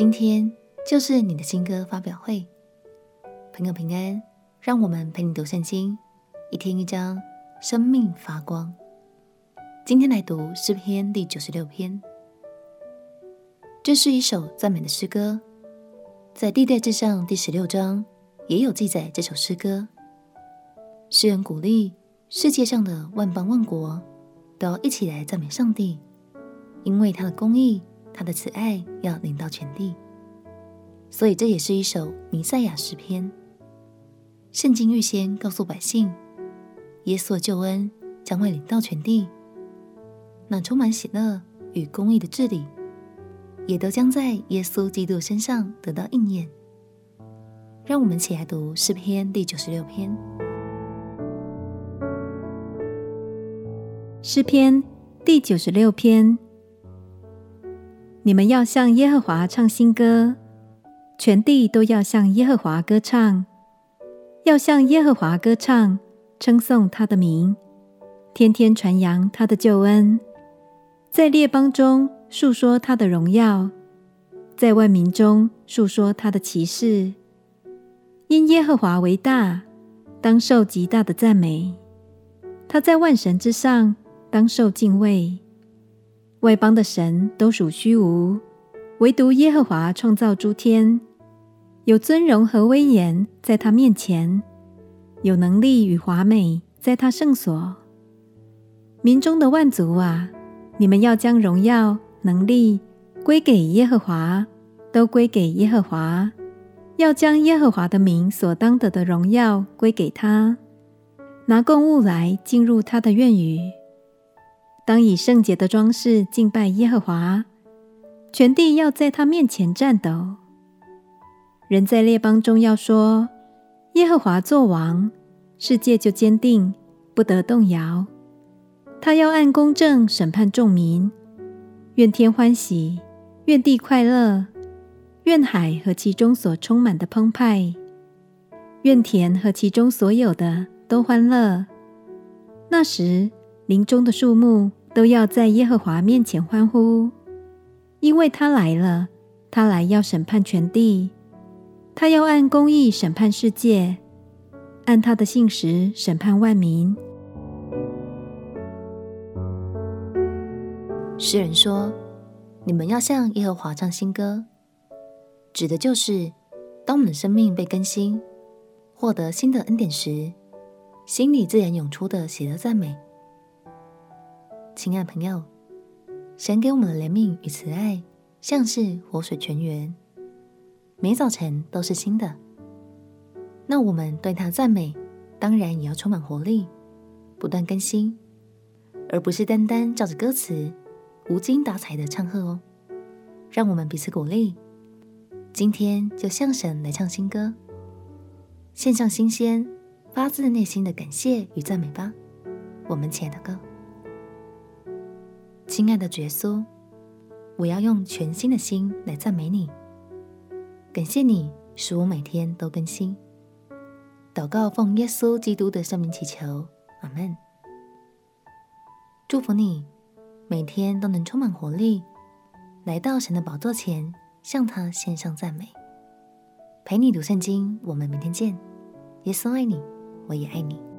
今天就是你的新歌发表会，朋友平安，让我们陪你读圣经，一天一章，生命发光。今天来读诗篇第九十六篇，这是一首赞美的诗歌，在历代志上第十六章也有记载这首诗歌。诗人鼓励世界上的万邦万国都要一起来赞美上帝，因为他的公义。他的慈爱要临到全地，所以这也是一首弥赛亚诗篇。圣经预先告诉百姓，耶稣的救恩将会临到全地，那充满喜乐与公义的治理，也都将在耶稣基督身上得到应验。让我们一起来读诗篇第九十六篇。诗篇第九十六篇。你们要向耶和华唱新歌，全地都要向耶和华歌唱，要向耶和华歌唱，称颂他的名，天天传扬他的救恩，在列邦中述说他的荣耀，在万民中述说他的奇事。因耶和华为大，当受极大的赞美；他在万神之上，当受敬畏。外邦的神都属虚无，唯独耶和华创造诸天，有尊荣和威严在他面前，有能力与华美在他圣所。民中的万族啊，你们要将荣耀、能力归给耶和华，都归给耶和华，要将耶和华的名所当得的荣耀归给他，拿供物来进入他的院宇。当以圣洁的装饰敬拜耶和华，全地要在他面前颤抖。人在列邦中要说：耶和华作王，世界就坚定，不得动摇。他要按公正审判众民，愿天欢喜，愿地快乐，愿海和其中所充满的澎湃，愿田和其中所有的都欢乐。那时，林中的树木。都要在耶和华面前欢呼，因为他来了。他来要审判全地，他要按公义审判世界，按他的信实审判万民。诗人说：“你们要向耶和华唱新歌。”指的就是当我们的生命被更新，获得新的恩典时，心里自然涌出的喜乐赞美。亲爱朋友，神给我们的怜悯与慈爱，像是活水泉源，每早晨都是新的。那我们对他赞美，当然也要充满活力，不断更新，而不是单单照着歌词无精打采的唱和哦。让我们彼此鼓励，今天就向神来唱新歌，献上新鲜、发自内心的感谢与赞美吧。我们亲爱的歌。亲爱的耶稣，我要用全新的心来赞美你，感谢你使我每天都更新。祷告奉耶稣基督的圣名祈求，阿门。祝福你每天都能充满活力，来到神的宝座前，向他献上赞美。陪你读圣经，我们明天见。耶稣爱你，我也爱你。